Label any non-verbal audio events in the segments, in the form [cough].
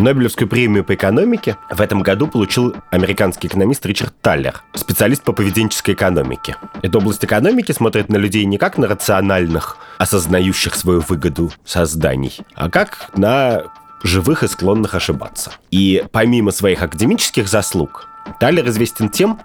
Нобелевскую премию по экономике в этом году получил американский экономист Ричард Таллер, специалист по поведенческой экономике. Эта область экономики смотрит на людей не как на рациональных, осознающих свою выгоду созданий, а как на живых и склонных ошибаться. И помимо своих академических заслуг, Талер известен тем,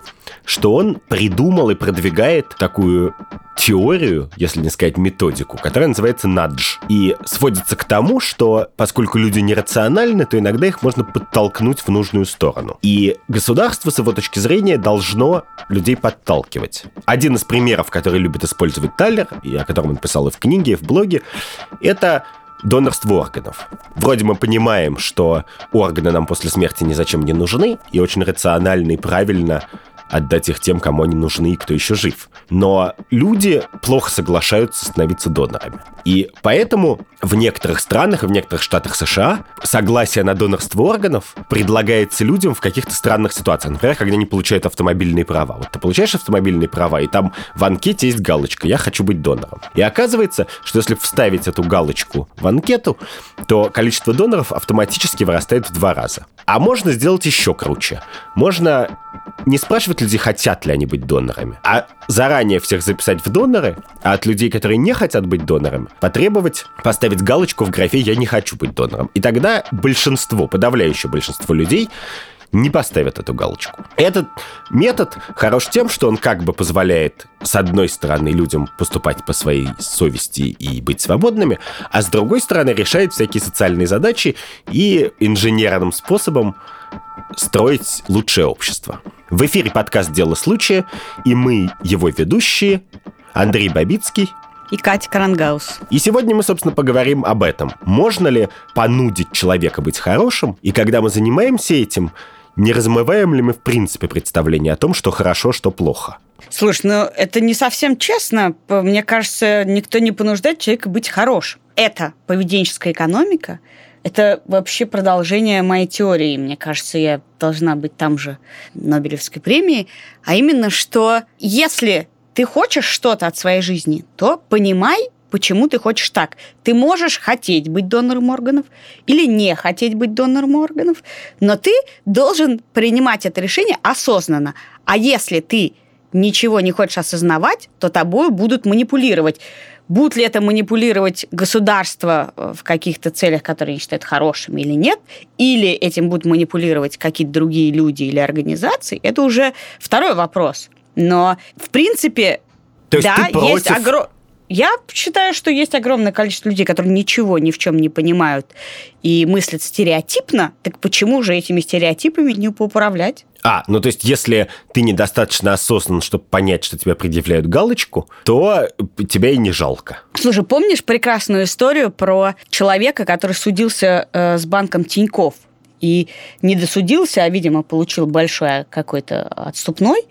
что он придумал и продвигает такую теорию, если не сказать методику, которая называется надж. И сводится к тому, что поскольку люди нерациональны, то иногда их можно подтолкнуть в нужную сторону. И государство, с его точки зрения, должно людей подталкивать. Один из примеров, который любит использовать Таллер, и о котором он писал и в книге, и в блоге, это донорство органов. Вроде мы понимаем, что органы нам после смерти ни зачем не нужны, и очень рационально и правильно отдать их тем, кому они нужны и кто еще жив. Но люди плохо соглашаются становиться донорами. И поэтому в некоторых странах и в некоторых штатах США согласие на донорство органов предлагается людям в каких-то странных ситуациях. Например, когда они получают автомобильные права. Вот ты получаешь автомобильные права, и там в анкете есть галочка «Я хочу быть донором». И оказывается, что если вставить эту галочку в анкету, то количество доноров автоматически вырастает в два раза. А можно сделать еще круче. Можно не спрашивать людей, хотят ли они быть донорами, а заранее всех записать в доноры, а от людей, которые не хотят быть донорами, потребовать поставить галочку в графе «Я не хочу быть донором». И тогда большинство, подавляющее большинство людей не поставят эту галочку. Этот метод хорош тем, что он как бы позволяет, с одной стороны, людям поступать по своей совести и быть свободными, а с другой стороны, решает всякие социальные задачи и инженерным способом строить лучшее общество. В эфире подкаст «Дело случая», и мы, его ведущие, Андрей Бабицкий и Катя Карангаус. И сегодня мы, собственно, поговорим об этом. Можно ли понудить человека быть хорошим? И когда мы занимаемся этим, не размываем ли мы в принципе представление о том, что хорошо, что плохо? Слушай, ну это не совсем честно. Мне кажется, никто не понуждает человека быть хорошим. Это поведенческая экономика, это вообще продолжение моей теории. Мне кажется, я должна быть там же Нобелевской премии. А именно, что если ты хочешь что-то от своей жизни, то понимай, почему ты хочешь так. Ты можешь хотеть быть донором органов или не хотеть быть донором органов, но ты должен принимать это решение осознанно. А если ты ничего не хочешь осознавать, то тобой будут манипулировать. Будут ли это манипулировать государство э, в каких-то целях, которые они считают хорошими или нет, или этим будут манипулировать какие-то другие люди или организации, это уже второй вопрос. Но, в принципе, То есть да, против... есть огромное... Я считаю, что есть огромное количество людей, которые ничего ни в чем не понимают и мыслят стереотипно. Так почему же этими стереотипами не поуправлять? А, ну то есть, если ты недостаточно осознан, чтобы понять, что тебе предъявляют галочку, то тебя и не жалко. Слушай, помнишь прекрасную историю про человека, который судился э, с банком Тиньков? И не досудился, а, видимо, получил большой какой-то отступной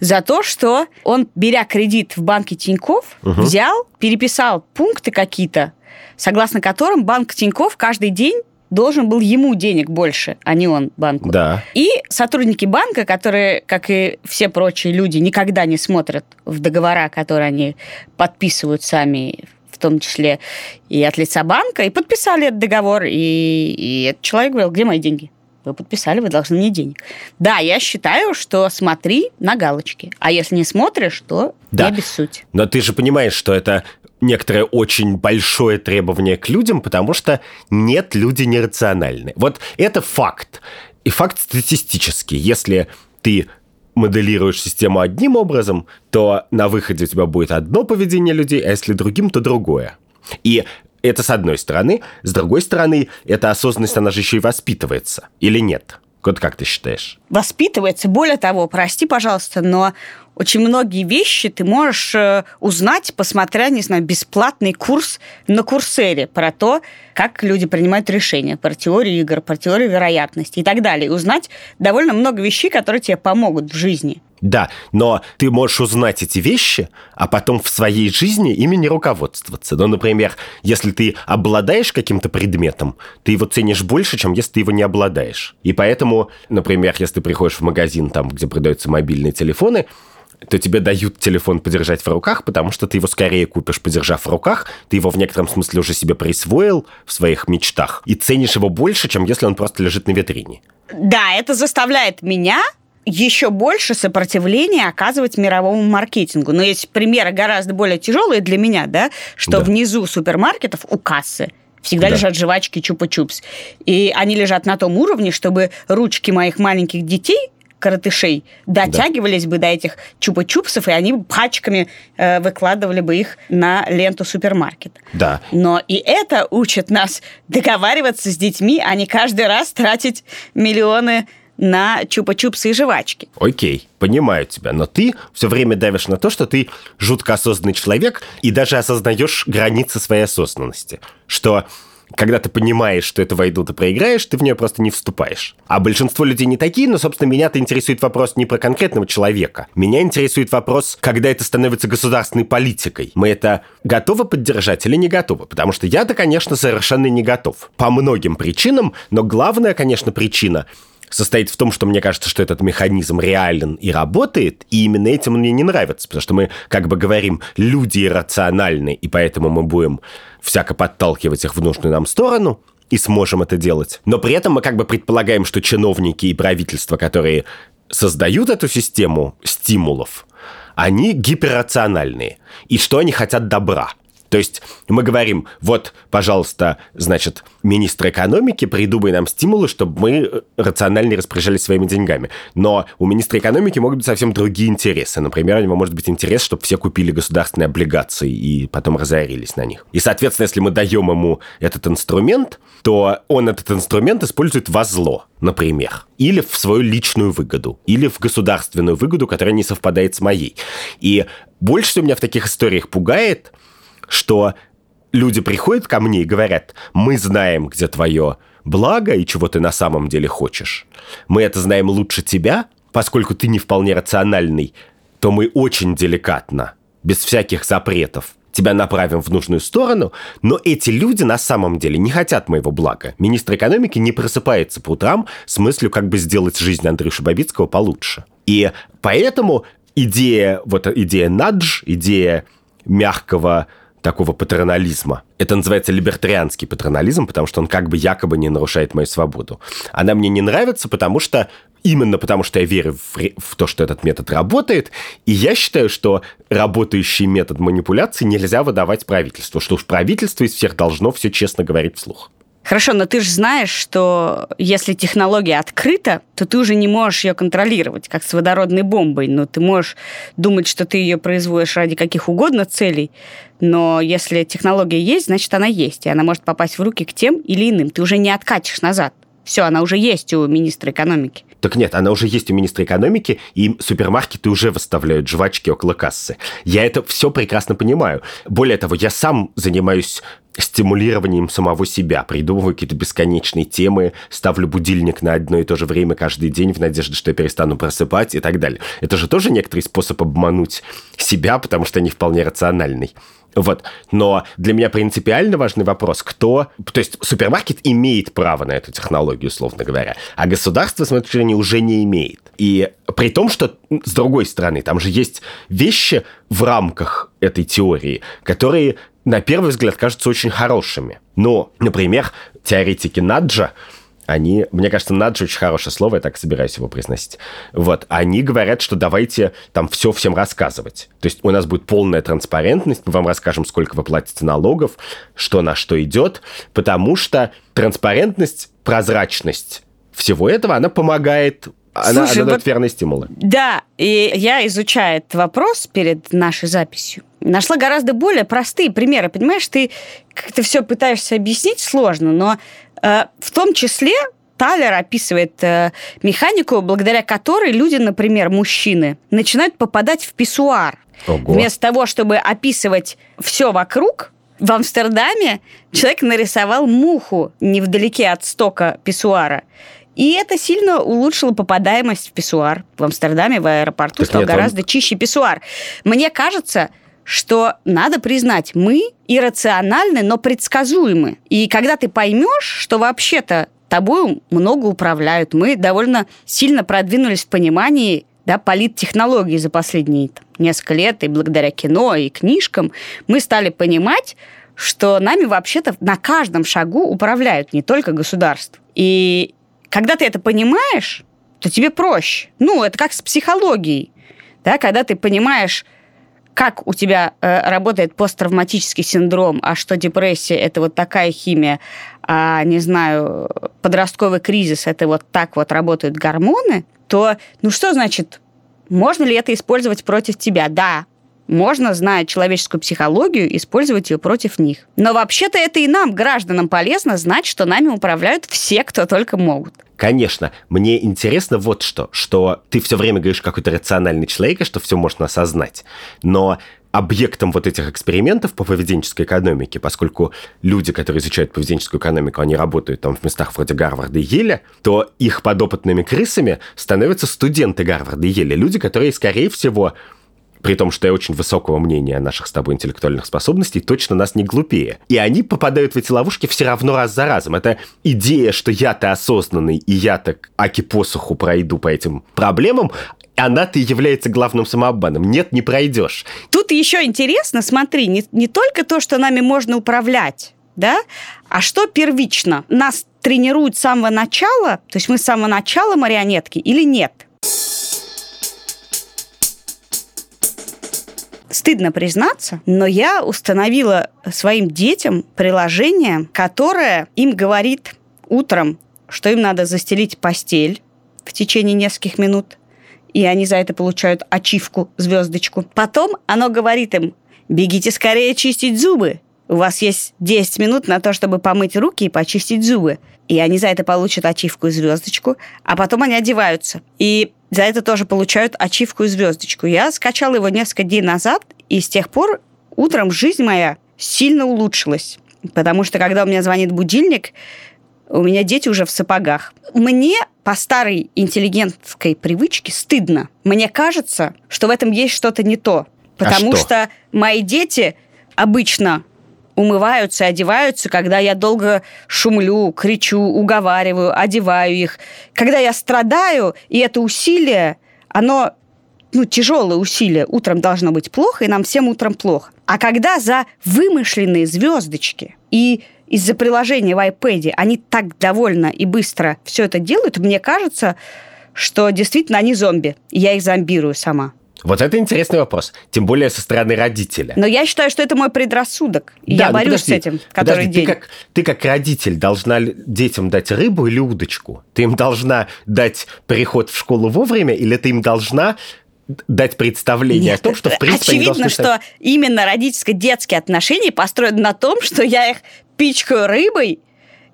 за то, что он, беря кредит в банке Тиньков, угу. взял, переписал пункты какие-то, согласно которым банк Тиньков каждый день должен был ему денег больше, а не он банку. Да. И сотрудники банка, которые, как и все прочие люди, никогда не смотрят в договора, которые они подписывают сами том числе и от лица банка, и подписали этот договор, и, и этот человек говорил, где мои деньги? Вы подписали, вы должны мне денег. Да, я считаю, что смотри на галочки. А если не смотришь, то да. не обессудь. Но ты же понимаешь, что это некоторое очень большое требование к людям, потому что нет, люди нерациональны. Вот это факт. И факт статистический. Если ты моделируешь систему одним образом, то на выходе у тебя будет одно поведение людей, а если другим, то другое. И это с одной стороны. С другой стороны, эта осознанность, она же еще и воспитывается. Или нет? Вот как ты считаешь? Воспитывается. Более того, прости, пожалуйста, но очень многие вещи ты можешь э, узнать, посмотря, не знаю, бесплатный курс на Курсере про то, как люди принимают решения, про теорию игр, про теорию вероятности и так далее. И узнать довольно много вещей, которые тебе помогут в жизни. Да, но ты можешь узнать эти вещи, а потом в своей жизни ими не руководствоваться. Ну, например, если ты обладаешь каким-то предметом, ты его ценишь больше, чем если ты его не обладаешь. И поэтому, например, если ты приходишь в магазин, там, где продаются мобильные телефоны, то тебе дают телефон подержать в руках, потому что ты его скорее купишь, подержав в руках, ты его в некотором смысле уже себе присвоил в своих мечтах и ценишь его больше, чем если он просто лежит на витрине. Да, это заставляет меня еще больше сопротивления оказывать мировому маркетингу. Но есть примеры гораздо более тяжелые для меня, да, что да. внизу супермаркетов у кассы всегда да. лежат жвачки чупа-чупс. И они лежат на том уровне, чтобы ручки моих маленьких детей коротышей дотягивались да. бы до этих чупа-чупсов, и они пачками э, выкладывали бы их на ленту супермаркета. Да. Но и это учит нас договариваться с детьми, а не каждый раз тратить миллионы на чупа-чупсы и жвачки. Окей, понимаю тебя, но ты все время давишь на то, что ты жутко осознанный человек и даже осознаешь границы своей осознанности. Что когда ты понимаешь, что эту войну ты проиграешь, ты в нее просто не вступаешь. А большинство людей не такие, но, собственно, меня-то интересует вопрос не про конкретного человека. Меня интересует вопрос, когда это становится государственной политикой. Мы это готовы поддержать или не готовы? Потому что я-то, конечно, совершенно не готов. По многим причинам, но главная, конечно, причина состоит в том, что мне кажется, что этот механизм реален и работает, и именно этим мне не нравится, потому что мы как бы говорим, люди иррациональны, и поэтому мы будем всяко подталкивать их в нужную нам сторону, и сможем это делать. Но при этом мы как бы предполагаем, что чиновники и правительства, которые создают эту систему стимулов, они гиперрациональные, и что они хотят добра. То есть мы говорим, вот, пожалуйста, значит, министр экономики, придумай нам стимулы, чтобы мы э, рациональнее распоряжались своими деньгами. Но у министра экономики могут быть совсем другие интересы. Например, у него может быть интерес, чтобы все купили государственные облигации и потом разорились на них. И, соответственно, если мы даем ему этот инструмент, то он этот инструмент использует во зло, например. Или в свою личную выгоду. Или в государственную выгоду, которая не совпадает с моей. И больше всего меня в таких историях пугает, что люди приходят ко мне и говорят, мы знаем, где твое благо и чего ты на самом деле хочешь. Мы это знаем лучше тебя, поскольку ты не вполне рациональный, то мы очень деликатно, без всяких запретов, тебя направим в нужную сторону, но эти люди на самом деле не хотят моего блага. Министр экономики не просыпается по утрам с мыслью, как бы сделать жизнь Андрюши Бабицкого получше. И поэтому идея, вот идея надж, идея мягкого такого патернализма. Это называется либертарианский патернализм, потому что он как бы якобы не нарушает мою свободу. Она мне не нравится, потому что именно потому что я верю в, в то, что этот метод работает, и я считаю, что работающий метод манипуляции нельзя выдавать правительству, что уж правительство из всех должно все честно говорить вслух. Хорошо, но ты же знаешь, что если технология открыта, то ты уже не можешь ее контролировать, как с водородной бомбой. Но ты можешь думать, что ты ее производишь ради каких угодно целей, но если технология есть, значит, она есть, и она может попасть в руки к тем или иным. Ты уже не откатишь назад. Все, она уже есть у министра экономики. Так нет, она уже есть у министра экономики, и супермаркеты уже выставляют жвачки около кассы. Я это все прекрасно понимаю. Более того, я сам занимаюсь стимулированием самого себя, придумываю какие-то бесконечные темы, ставлю будильник на одно и то же время каждый день в надежде, что я перестану просыпать и так далее. Это же тоже некоторый способ обмануть себя, потому что они вполне рациональный. Вот. Но для меня принципиально важный вопрос, кто... То есть супермаркет имеет право на эту технологию, условно говоря, а государство, с моей точки зрения, уже не имеет. И при том, что, с другой стороны, там же есть вещи в рамках этой теории, которые на первый взгляд кажутся очень хорошими. Но, например, теоретики Наджа, они, мне кажется, надж очень хорошее слово, я так собираюсь его произносить. Вот, они говорят, что давайте там все всем рассказывать. То есть у нас будет полная транспарентность, мы вам расскажем, сколько вы платите налогов, что на что идет, потому что транспарентность, прозрачность всего этого, она помогает она, Слушай, она дает вот, верные стимулы. Да, и я, изучая этот вопрос перед нашей записью, нашла гораздо более простые примеры. Понимаешь, ты как-то все пытаешься объяснить сложно, но в том числе Талер описывает э, механику, благодаря которой люди, например, мужчины, начинают попадать в писсуар. Ого. Вместо того, чтобы описывать все вокруг, в Амстердаме человек нарисовал муху невдалеке от стока писсуара. И это сильно улучшило попадаемость в писсуар. В Амстердаме, в аэропорту так стал нет, гораздо он... чище писсуар. Мне кажется, что надо признать, мы иррациональны, но предсказуемы. И когда ты поймешь, что вообще-то тобой много управляют, мы довольно сильно продвинулись в понимании да, политтехнологии за последние там, несколько лет, и благодаря кино, и книжкам, мы стали понимать, что нами вообще-то на каждом шагу управляют не только государство. И когда ты это понимаешь, то тебе проще. Ну, это как с психологией. Да, когда ты понимаешь, как у тебя э, работает посттравматический синдром, а что депрессия это вот такая химия, а не знаю, подростковый кризис это вот так вот работают гормоны, то ну что значит, можно ли это использовать против тебя? Да, можно, зная человеческую психологию, использовать ее против них. Но вообще-то это и нам, гражданам, полезно знать, что нами управляют все, кто только могут. Конечно, мне интересно вот что, что ты все время говоришь какой-то рациональный человек, и что все можно осознать. Но объектом вот этих экспериментов по поведенческой экономике, поскольку люди, которые изучают поведенческую экономику, они работают там в местах вроде Гарварда и Еля, то их подопытными крысами становятся студенты Гарварда и Еля, люди, которые, скорее всего, при том, что я очень высокого мнения о наших с тобой интеллектуальных способностей, точно нас не глупее. И они попадают в эти ловушки все равно раз за разом. Это идея, что я-то осознанный, и я так аки посуху пройду по этим проблемам, она-то и является главным самообманом. Нет, не пройдешь. Тут еще интересно, смотри, не, не только то, что нами можно управлять, да, а что первично? Нас тренируют с самого начала, то есть мы с самого начала марионетки или нет? Стыдно признаться, но я установила своим детям приложение, которое им говорит утром, что им надо застелить постель в течение нескольких минут, и они за это получают ачивку, звездочку. Потом оно говорит им, бегите скорее чистить зубы, у вас есть 10 минут на то, чтобы помыть руки и почистить зубы. И они за это получат ачивку и звездочку, а потом они одеваются. И за это тоже получают ачивку и звездочку. Я скачала его несколько дней назад, и с тех пор утром жизнь моя сильно улучшилась. Потому что когда у меня звонит будильник, у меня дети уже в сапогах. Мне по старой интеллигентской привычке стыдно. Мне кажется, что в этом есть что-то не то. А потому а что? что мои дети обычно умываются, одеваются, когда я долго шумлю, кричу, уговариваю, одеваю их. Когда я страдаю, и это усилие, оно ну, тяжелое усилие. Утром должно быть плохо, и нам всем утром плохо. А когда за вымышленные звездочки и из-за приложения в iPad они так довольно и быстро все это делают, мне кажется, что действительно они зомби. Я их зомбирую сама. Вот это интересный вопрос, тем более со стороны родителя. Но я считаю, что это мой предрассудок. И да, я ну борюсь подожди, с этим, который подожди, день. Ты как, ты как родитель должна детям дать рыбу или удочку? Ты им должна дать переход в школу вовремя, или ты им должна дать представление Нет, о том, что в принципе очевидно, что стать... именно родительско-детские отношения построены на том, что я их пичкаю рыбой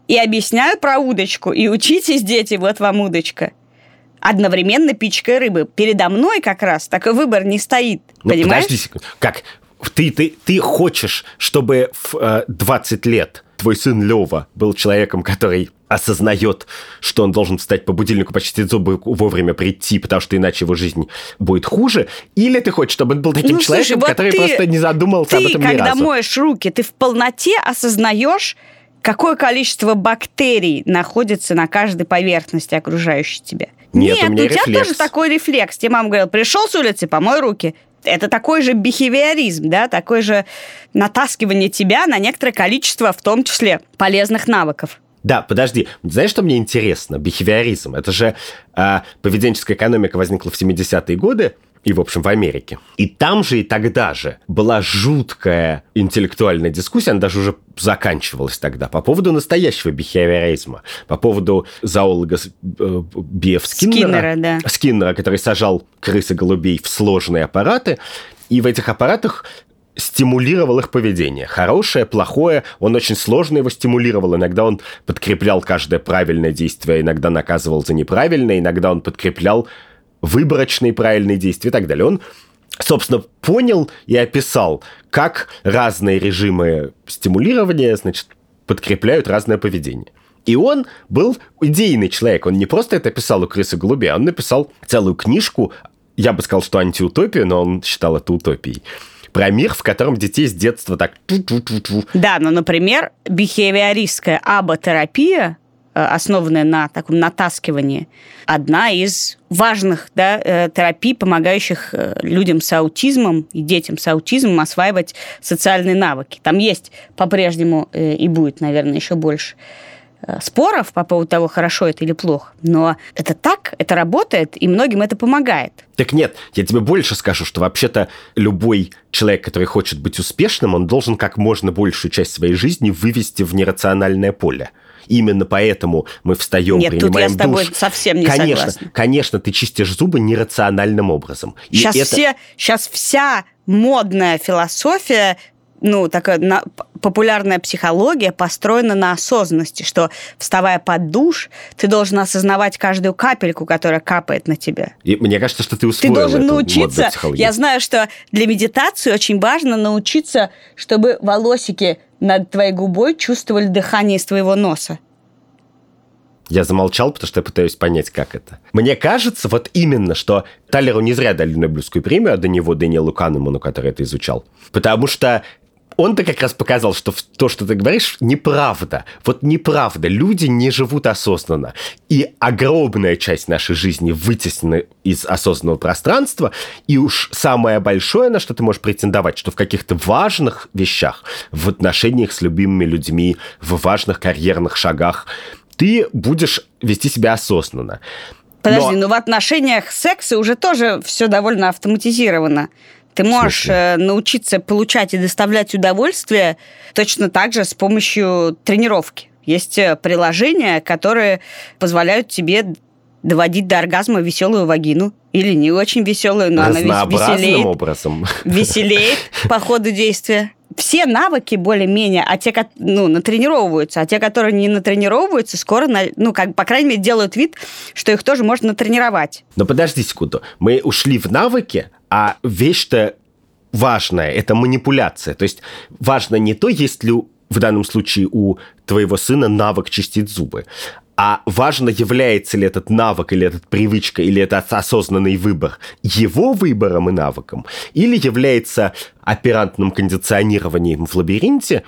и объясняю про удочку. И учитесь, дети, вот вам удочка одновременно пичкой рыбы. Передо мной как раз такой выбор не стоит. Ну, понимаешь? Подожди секунду. Как? Ты, ты, ты хочешь, чтобы в э, 20 лет твой сын Лева был человеком, который осознает, что он должен встать по будильнику, почистить зубы, вовремя прийти, потому что иначе его жизнь будет хуже, или ты хочешь, чтобы он был таким ну, человеком, слушай, вот который ты, просто не задумался ты, об этом ни разу? когда моешь руки, ты в полноте осознаешь, какое количество бактерий находится на каждой поверхности окружающей тебя. Нет, Нет у, у тебя рефлекс. тоже такой рефлекс. Тебе мама говорила, пришел с улицы, помой руки. Это такой же бихевиоризм, да, такое же натаскивание тебя на некоторое количество, в том числе, полезных навыков. Да, подожди. Знаешь, что мне интересно? Бихевиоризм. Это же э, поведенческая экономика возникла в 70-е годы, и, в общем, в Америке. И там же и тогда же была жуткая интеллектуальная дискуссия, она даже уже заканчивалась тогда, по поводу настоящего бихевиоризма, по поводу зоолога э, Биев Скиннера, Скиннера, да. Скиннера, который сажал крысы голубей в сложные аппараты, и в этих аппаратах стимулировал их поведение. Хорошее, плохое, он очень сложно его стимулировал. Иногда он подкреплял каждое правильное действие, иногда наказывал за неправильное, иногда он подкреплял выборочные правильные действия и так далее. Он собственно, понял и описал, как разные режимы стимулирования, значит, подкрепляют разное поведение. И он был идейный человек. Он не просто это писал у крысы голубей, он написал целую книжку, я бы сказал, что антиутопию, но он считал это утопией про мир, в котором детей с детства так... Да, ну, например, бихевиористская аботерапия основанная на таком натаскивании, одна из важных да, э, терапий, помогающих э, людям с аутизмом и детям с аутизмом осваивать социальные навыки. Там есть по-прежнему и будет, наверное, еще больше споров по поводу того, хорошо это или плохо. Но это так, это работает, и многим это помогает. Так нет, я тебе больше скажу, что вообще-то любой человек, который хочет быть успешным, он должен как можно большую часть своей жизни вывести в нерациональное поле. Именно поэтому мы встаем, Нет, принимаем тут я с тобой душ. совсем не конечно, согласна. Конечно, ты чистишь зубы нерациональным образом. И сейчас, это... все, сейчас вся модная философия ну, такая на, популярная психология построена на осознанности, что, вставая под душ, ты должен осознавать каждую капельку, которая капает на тебя. И мне кажется, что ты усвоил Ты должен научиться... Я знаю, что для медитации очень важно научиться, чтобы волосики над твоей губой чувствовали дыхание из твоего носа. Я замолчал, потому что я пытаюсь понять, как это. Мне кажется, вот именно, что Талеру не зря дали Нобелевскую премию, а до него Дэниелу Канеману, который это изучал. Потому что он-то как раз показал, что то, что ты говоришь, неправда. Вот неправда. Люди не живут осознанно. И огромная часть нашей жизни вытеснена из осознанного пространства. И уж самое большое, на что ты можешь претендовать, что в каких-то важных вещах, в отношениях с любимыми людьми, в важных карьерных шагах, ты будешь вести себя осознанно. Подожди, но... ну в отношениях секса уже тоже все довольно автоматизировано. Ты можешь э, научиться получать и доставлять удовольствие точно так же с помощью тренировки. Есть э, приложения, которые позволяют тебе доводить до оргазма веселую вагину. Или не очень веселую, но она веселеет. образом. Веселеет [laughs] по ходу действия. Все навыки более-менее, а те, ну, натренировываются, а те, которые не натренировываются, скоро, ну, как, по крайней мере, делают вид, что их тоже можно натренировать. Но подожди секунду. Мы ушли в навыки, а вещь-то важная, это манипуляция. То есть важно не то, есть ли в данном случае у твоего сына навык чистить зубы, а важно, является ли этот навык или этот привычка, или этот осознанный выбор его выбором и навыком, или является оперантным кондиционированием в лабиринте,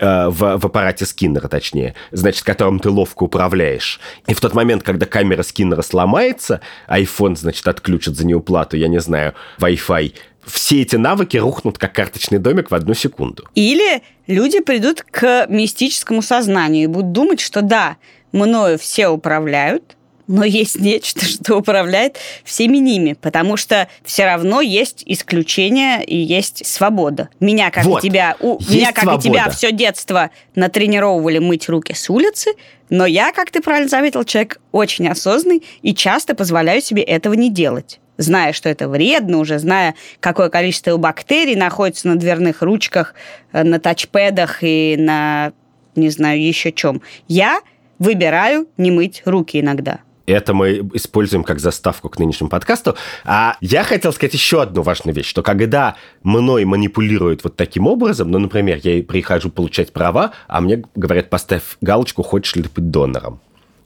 э, в, в аппарате Скиннера, точнее, значит, которым ты ловко управляешь. И в тот момент, когда камера Скиннера сломается, iPhone, значит, отключит за неуплату, я не знаю, Wi-Fi, все эти навыки рухнут как карточный домик в одну секунду. Или люди придут к мистическому сознанию и будут думать, что да, мною все управляют, но есть нечто, [laughs] что управляет всеми ними, потому что все равно есть исключения и есть свобода. Меня, как вот. и тебя, у, меня, как свобода. и тебя, все детство натренировывали мыть руки с улицы, но я, как ты правильно заметил, человек очень осознанный и часто позволяю себе этого не делать зная, что это вредно, уже зная, какое количество бактерий находится на дверных ручках, э, на тачпэдах и на, не знаю, еще чем. Я выбираю не мыть руки иногда. Это мы используем как заставку к нынешнему подкасту. А я хотел сказать еще одну важную вещь, что когда мной манипулируют вот таким образом, ну, например, я прихожу получать права, а мне говорят, поставь галочку, хочешь ли ты быть донором.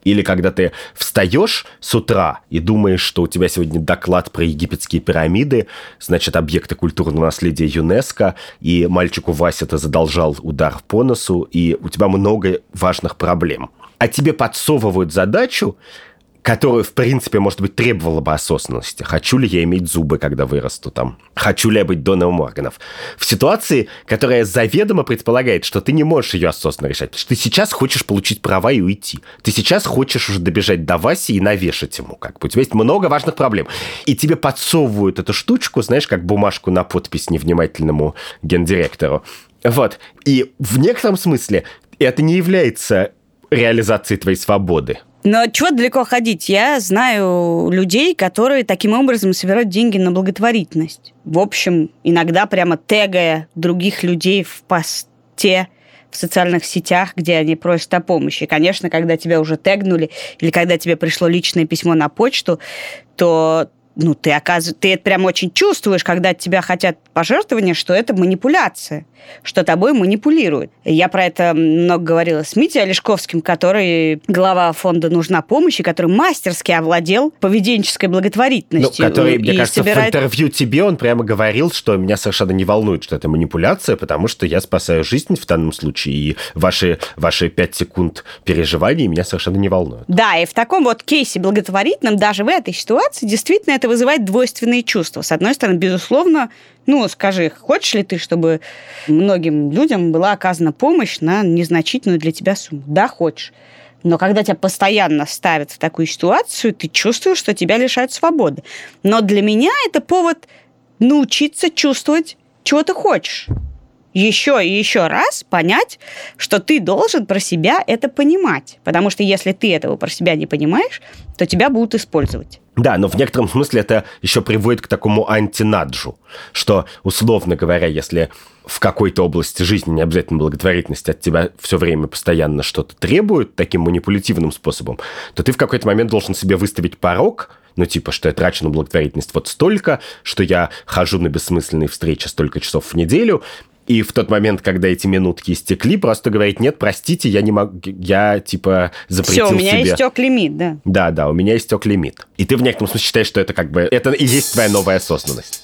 Или когда ты встаешь с утра и думаешь, что у тебя сегодня доклад про египетские пирамиды, значит, объекты культурного наследия ЮНЕСКо, и мальчику Вася ты задолжал удар по носу, и у тебя много важных проблем. А тебе подсовывают задачу которую, в принципе, может быть, требовала бы осознанности. Хочу ли я иметь зубы, когда вырасту там? Хочу ли я быть донором органов? В ситуации, которая заведомо предполагает, что ты не можешь ее осознанно решать. Потому что ты сейчас хочешь получить права и уйти. Ты сейчас хочешь уже добежать до Васи и навешать ему. Как бы. У тебя есть много важных проблем. И тебе подсовывают эту штучку, знаешь, как бумажку на подпись невнимательному гендиректору. Вот. И в некотором смысле это не является реализацией твоей свободы. Но чего далеко ходить? Я знаю людей, которые таким образом собирают деньги на благотворительность. В общем, иногда прямо тегая других людей в посте в социальных сетях, где они просят о помощи. Конечно, когда тебя уже тегнули или когда тебе пришло личное письмо на почту, то ну, ты, оказывается, ты это прям очень чувствуешь, когда от тебя хотят пожертвования, что это манипуляция, что тобой манипулируют. Я про это много говорила с Митей Олешковским, который глава фонда «Нужна помощь», и который мастерски овладел поведенческой благотворительностью. Ну, который, мне кажется, собирает... в интервью тебе он прямо говорил, что меня совершенно не волнует, что это манипуляция, потому что я спасаю жизнь в данном случае, и ваши, ваши пять секунд переживаний меня совершенно не волнуют. Да, и в таком вот кейсе благотворительном, даже в этой ситуации, действительно это вызывает двойственные чувства. С одной стороны, безусловно, ну, скажи, хочешь ли ты, чтобы многим людям была оказана помощь на незначительную для тебя сумму? Да, хочешь. Но когда тебя постоянно ставят в такую ситуацию, ты чувствуешь, что тебя лишают свободы. Но для меня это повод научиться чувствовать, чего ты хочешь. Еще и еще раз понять, что ты должен про себя это понимать. Потому что если ты этого про себя не понимаешь, то тебя будут использовать. Да, но в некотором смысле это еще приводит к такому антинаджу, что, условно говоря, если в какой-то области жизни, не обязательно благотворительность, от тебя все время постоянно что-то требуют таким манипулятивным способом, то ты в какой-то момент должен себе выставить порог, ну, типа, что я трачу на благотворительность вот столько, что я хожу на бессмысленные встречи столько часов в неделю, и в тот момент, когда эти минутки истекли, просто говорить, нет, простите, я не могу, я, типа, запретил Все, у меня себе. истек лимит, да. Да, да, у меня истек лимит. И ты в некотором смысле считаешь, что это как бы, это и есть твоя новая осознанность.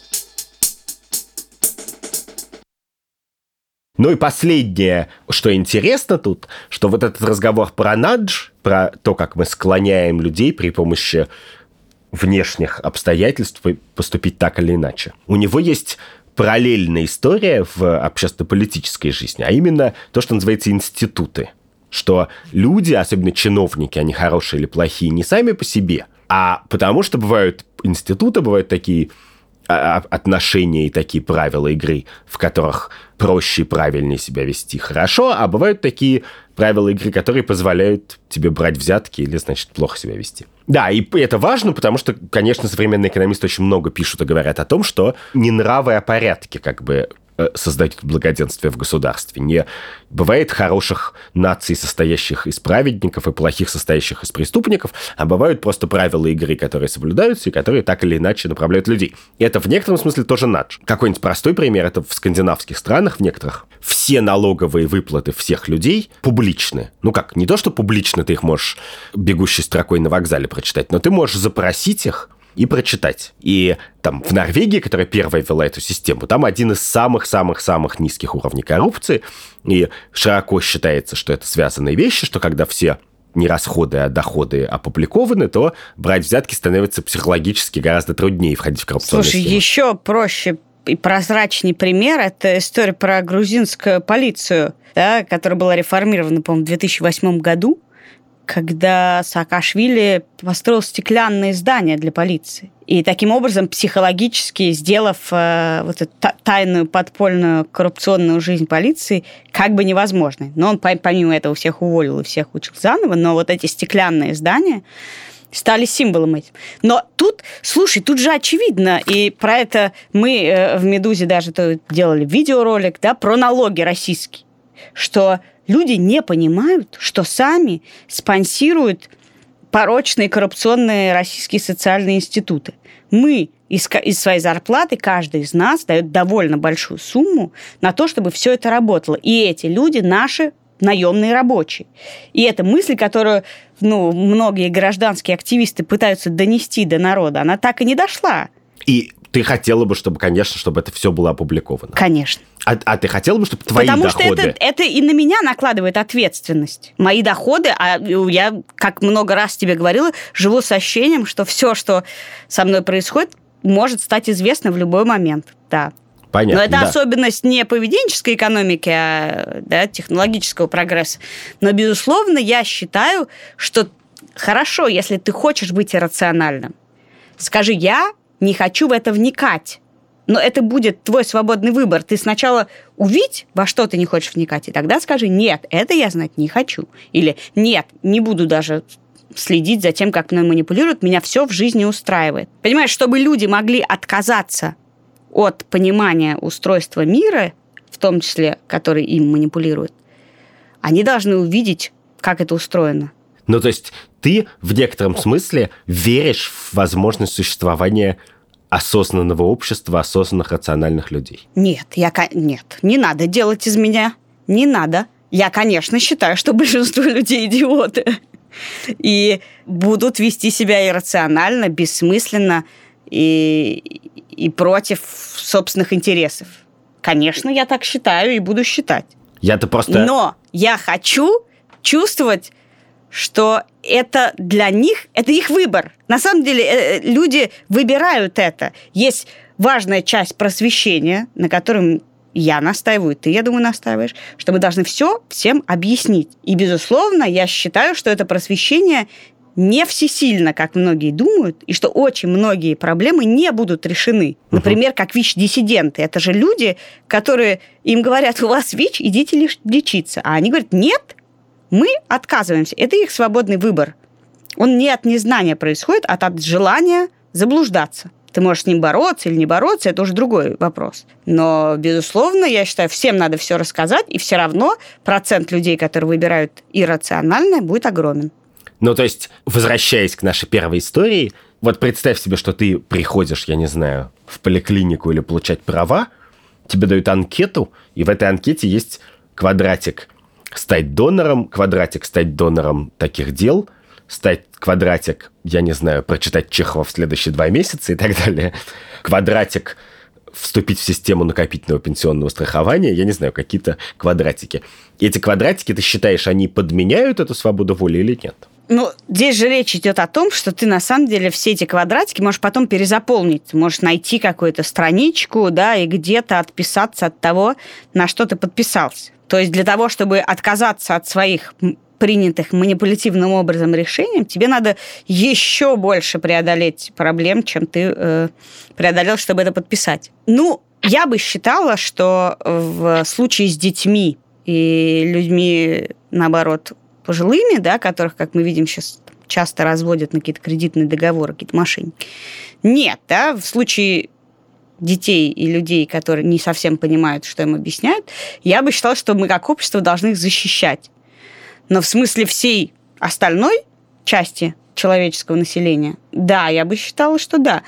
Ну и последнее, что интересно тут, что вот этот разговор про надж, про то, как мы склоняем людей при помощи внешних обстоятельств поступить так или иначе. У него есть параллельная история в общественно-политической жизни, а именно то, что называется институты. Что люди, особенно чиновники, они хорошие или плохие, не сами по себе, а потому что бывают институты, бывают такие а, а, отношения и такие правила игры, в которых проще и правильнее себя вести хорошо, а бывают такие правила игры, которые позволяют тебе брать взятки или, значит, плохо себя вести. Да, и это важно, потому что, конечно, современные экономисты очень много пишут и говорят о том, что не нравы, а порядки как бы Э, создать благоденствие в государстве. Не бывает хороших наций, состоящих из праведников, и плохих, состоящих из преступников, а бывают просто правила игры, которые соблюдаются и которые так или иначе направляют людей. И это в некотором смысле тоже надж. Какой-нибудь простой пример, это в скандинавских странах, в некоторых, все налоговые выплаты всех людей публичны. Ну как, не то, что публично ты их можешь бегущей строкой на вокзале прочитать, но ты можешь запросить их и прочитать. И там в Норвегии, которая первая ввела эту систему, там один из самых-самых-самых низких уровней коррупции, и широко считается, что это связанные вещи, что когда все не расходы, а доходы опубликованы, то брать взятки становится психологически гораздо труднее входить в коррупционную Слушай, схему. еще проще и прозрачный пример – это история про грузинскую полицию, да, которая была реформирована, по-моему, в 2008 году когда Саакашвили построил стеклянные здания для полиции. И таким образом, психологически сделав э, вот эту тайную подпольную коррупционную жизнь полиции как бы невозможной. Но он помимо этого всех уволил и всех учил заново, но вот эти стеклянные здания стали символом этим. Но тут, слушай, тут же очевидно, и про это мы э, в «Медузе» даже делали видеоролик, да, про налоги российские, что люди не понимают, что сами спонсируют порочные коррупционные российские социальные институты. Мы из, из своей зарплаты, каждый из нас дает довольно большую сумму на то, чтобы все это работало. И эти люди наши наемные рабочие. И это мысль, которую ну, многие гражданские активисты пытаются донести до народа, она так и не дошла. И ты хотела бы, чтобы, конечно, чтобы это все было опубликовано. Конечно. А, а ты хотела бы, чтобы твои Потому доходы... Потому что это, это и на меня накладывает ответственность. Мои доходы, а я, как много раз тебе говорила, живу с ощущением, что все, что со мной происходит, может стать известно в любой момент. Да. Понятно, Но это да. особенность не поведенческой экономики, а да, технологического прогресса. Но, безусловно, я считаю, что хорошо, если ты хочешь быть иррациональным. Скажи, я не хочу в это вникать. Но это будет твой свободный выбор. Ты сначала увидь, во что ты не хочешь вникать, и тогда скажи, нет, это я знать не хочу. Или нет, не буду даже следить за тем, как мной манипулируют, меня все в жизни устраивает. Понимаешь, чтобы люди могли отказаться от понимания устройства мира, в том числе, который им манипулирует, они должны увидеть, как это устроено. Ну, то есть ты в некотором смысле веришь в возможность существования осознанного общества, осознанных рациональных людей? Нет, я... Нет, не надо делать из меня. Не надо. Я, конечно, считаю, что большинство людей идиоты. И будут вести себя иррационально, бессмысленно и, и против собственных интересов. Конечно, я так считаю и буду считать. Я-то просто... Но я хочу чувствовать, что это для них, это их выбор. На самом деле э, люди выбирают это. Есть важная часть просвещения, на котором я настаиваю, ты, я думаю, настаиваешь, что мы должны все всем объяснить. И, безусловно, я считаю, что это просвещение не всесильно, как многие думают, и что очень многие проблемы не будут решены. Например, как ВИЧ-диссиденты. Это же люди, которые им говорят, у вас ВИЧ, идите лечиться. А они говорят, нет, мы отказываемся. Это их свободный выбор. Он не от незнания происходит, а от желания заблуждаться. Ты можешь с ним бороться или не бороться, это уже другой вопрос. Но, безусловно, я считаю, всем надо все рассказать, и все равно процент людей, которые выбирают иррациональное, будет огромен. Ну, то есть, возвращаясь к нашей первой истории, вот представь себе, что ты приходишь, я не знаю, в поликлинику или получать права, тебе дают анкету, и в этой анкете есть квадратик стать донором, квадратик стать донором таких дел, стать квадратик, я не знаю, прочитать Чехова в следующие два месяца и так далее, квадратик вступить в систему накопительного пенсионного страхования, я не знаю, какие-то квадратики. Эти квадратики, ты считаешь, они подменяют эту свободу воли или нет? Ну, здесь же речь идет о том, что ты на самом деле все эти квадратики можешь потом перезаполнить. можешь найти какую-то страничку, да, и где-то отписаться от того, на что ты подписался. То есть для того, чтобы отказаться от своих принятых манипулятивным образом решением, тебе надо еще больше преодолеть проблем, чем ты э, преодолел, чтобы это подписать. Ну, я бы считала, что в случае с детьми и людьми, наоборот, пожилыми, да, которых, как мы видим сейчас, часто разводят на какие-то кредитные договоры, какие-то мошенники. Нет, да, в случае детей и людей, которые не совсем понимают, что им объясняют, я бы считала, что мы как общество должны их защищать. Но в смысле всей остальной части человеческого населения, да, я бы считала, что да.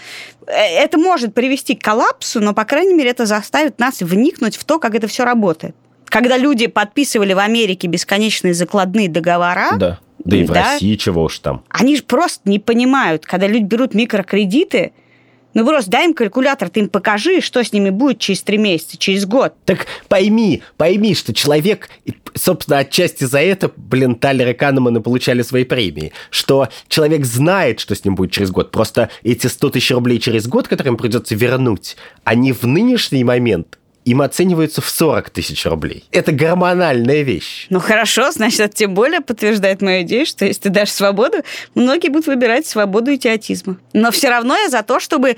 Э, это может привести к коллапсу, но, по крайней мере, это заставит нас вникнуть в то, как это все работает когда люди подписывали в Америке бесконечные закладные договора, да. Да и в да, России чего уж там. Они же просто не понимают, когда люди берут микрокредиты, ну просто дай им калькулятор, ты им покажи, что с ними будет через три месяца, через год. Так пойми, пойми, что человек, собственно, отчасти за это, блин, Талер и Канеманы получали свои премии, что человек знает, что с ним будет через год. Просто эти 100 тысяч рублей через год, которые им придется вернуть, они в нынешний момент им оцениваются в 40 тысяч рублей. Это гормональная вещь. Ну хорошо, значит, это тем более подтверждает мою идею, что если ты дашь свободу, многие будут выбирать свободу идиотизма. Но все равно я за то, чтобы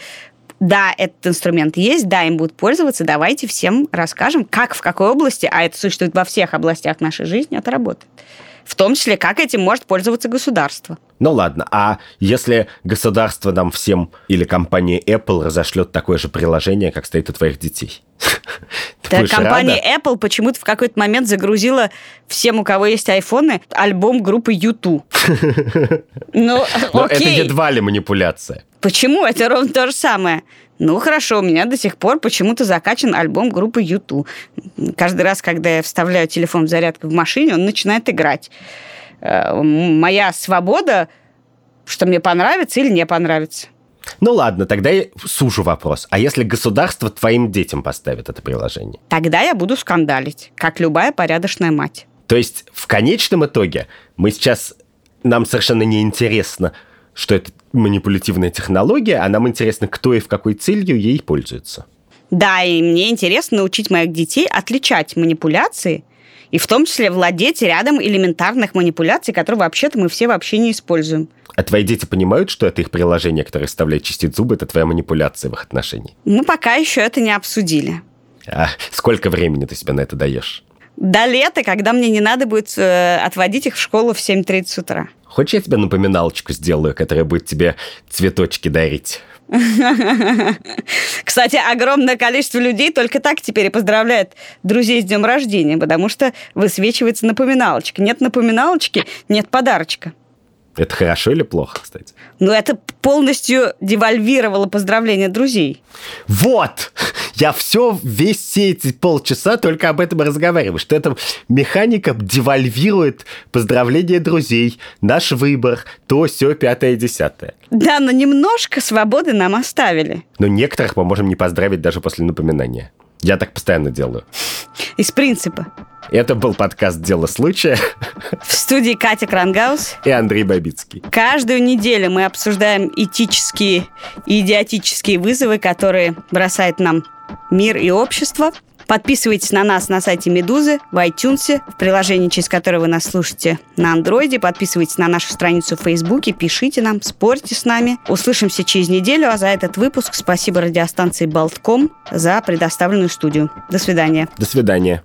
да, этот инструмент есть, да, им будут пользоваться, давайте всем расскажем, как, в какой области, а это существует во всех областях нашей жизни, это работает в том числе, как этим может пользоваться государство. Ну ладно, а если государство нам всем или компания Apple разошлет такое же приложение, как стоит у твоих детей? [laughs] Да, компания Apple почему-то в какой-то момент загрузила всем, у кого есть айфоны, альбом группы YouTube. [laughs] Ну, окей. это едва ли манипуляция. Почему? Это ровно то же самое. Ну, хорошо, у меня до сих пор почему-то закачан альбом группы YouTube. Каждый раз, когда я вставляю телефон в зарядку в машине, он начинает играть. Э, моя свобода, что мне понравится или не понравится. Ну ладно, тогда я сужу вопрос. А если государство твоим детям поставит это приложение? Тогда я буду скандалить, как любая порядочная мать. То есть в конечном итоге мы сейчас... Нам совершенно не интересно, что это манипулятивная технология, а нам интересно, кто и в какой целью ей пользуется. Да, и мне интересно научить моих детей отличать манипуляции и в том числе владеть рядом элементарных манипуляций, которые вообще-то мы все вообще не используем. А твои дети понимают, что это их приложение, которое вставляет чистить зубы, это твоя манипуляция в их отношении? Мы пока еще это не обсудили. А сколько времени ты себе на это даешь? До лета, когда мне не надо будет э, отводить их в школу в 7.30 утра. Хочешь, я тебе напоминалочку сделаю, которая будет тебе цветочки дарить? [laughs] Кстати, огромное количество людей только так теперь и поздравляет друзей с днем рождения, потому что высвечивается напоминалочка. Нет напоминалочки, нет подарочка. Это хорошо или плохо, кстати? Ну, это полностью девальвировало поздравления друзей. Вот! Я все, весь все эти полчаса только об этом разговариваю, что эта механика девальвирует поздравления друзей, наш выбор, то, все, пятое, десятое. Да, но немножко свободы нам оставили. Но некоторых мы можем не поздравить даже после напоминания. Я так постоянно делаю. Из принципа. Это был подкаст «Дело случая». В студии Катя Крангаус и Андрей Бабицкий. Каждую неделю мы обсуждаем этические и идиотические вызовы, которые бросает нам мир и общество. Подписывайтесь на нас на сайте Медузы, в iTunes, в приложении, через которое вы нас слушаете на Андроиде. Подписывайтесь на нашу страницу в Фейсбуке, пишите нам, спорьте с нами. Услышимся через неделю, а за этот выпуск спасибо радиостанции Болтком за предоставленную студию. До свидания. До свидания.